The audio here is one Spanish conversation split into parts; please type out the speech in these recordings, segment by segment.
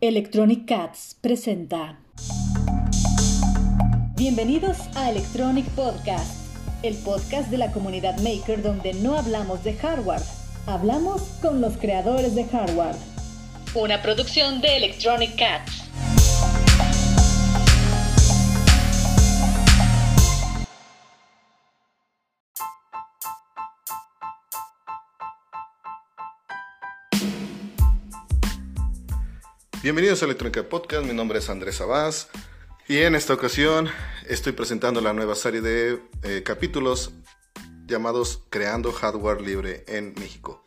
Electronic Cats presenta. Bienvenidos a Electronic Podcast, el podcast de la comunidad maker donde no hablamos de hardware, hablamos con los creadores de hardware. Una producción de Electronic Cats. Bienvenidos a Electrónica Podcast, mi nombre es Andrés Abás y en esta ocasión estoy presentando la nueva serie de eh, capítulos llamados Creando Hardware Libre en México.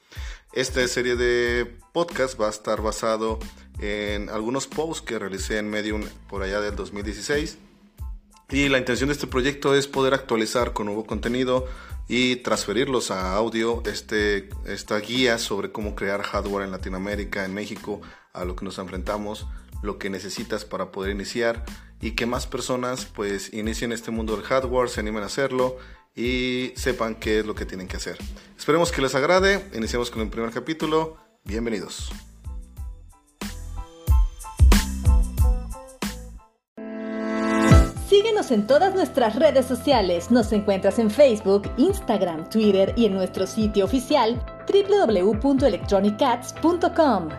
Esta serie de podcast va a estar basado en algunos posts que realicé en Medium por allá del 2016 y la intención de este proyecto es poder actualizar con nuevo contenido y transferirlos a audio este, esta guía sobre cómo crear hardware en Latinoamérica, en México, a lo que nos enfrentamos, lo que necesitas para poder iniciar y que más personas pues inicien este mundo del hardware, se animen a hacerlo y sepan qué es lo que tienen que hacer. Esperemos que les agrade, iniciamos con el primer capítulo, bienvenidos. Síguenos en todas nuestras redes sociales. Nos encuentras en Facebook, Instagram, Twitter y en nuestro sitio oficial www.electronicats.com.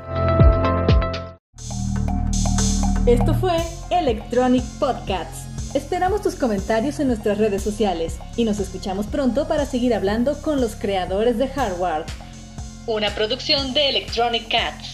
Esto fue Electronic Podcasts. Esperamos tus comentarios en nuestras redes sociales y nos escuchamos pronto para seguir hablando con los creadores de hardware. Una producción de Electronic Cats.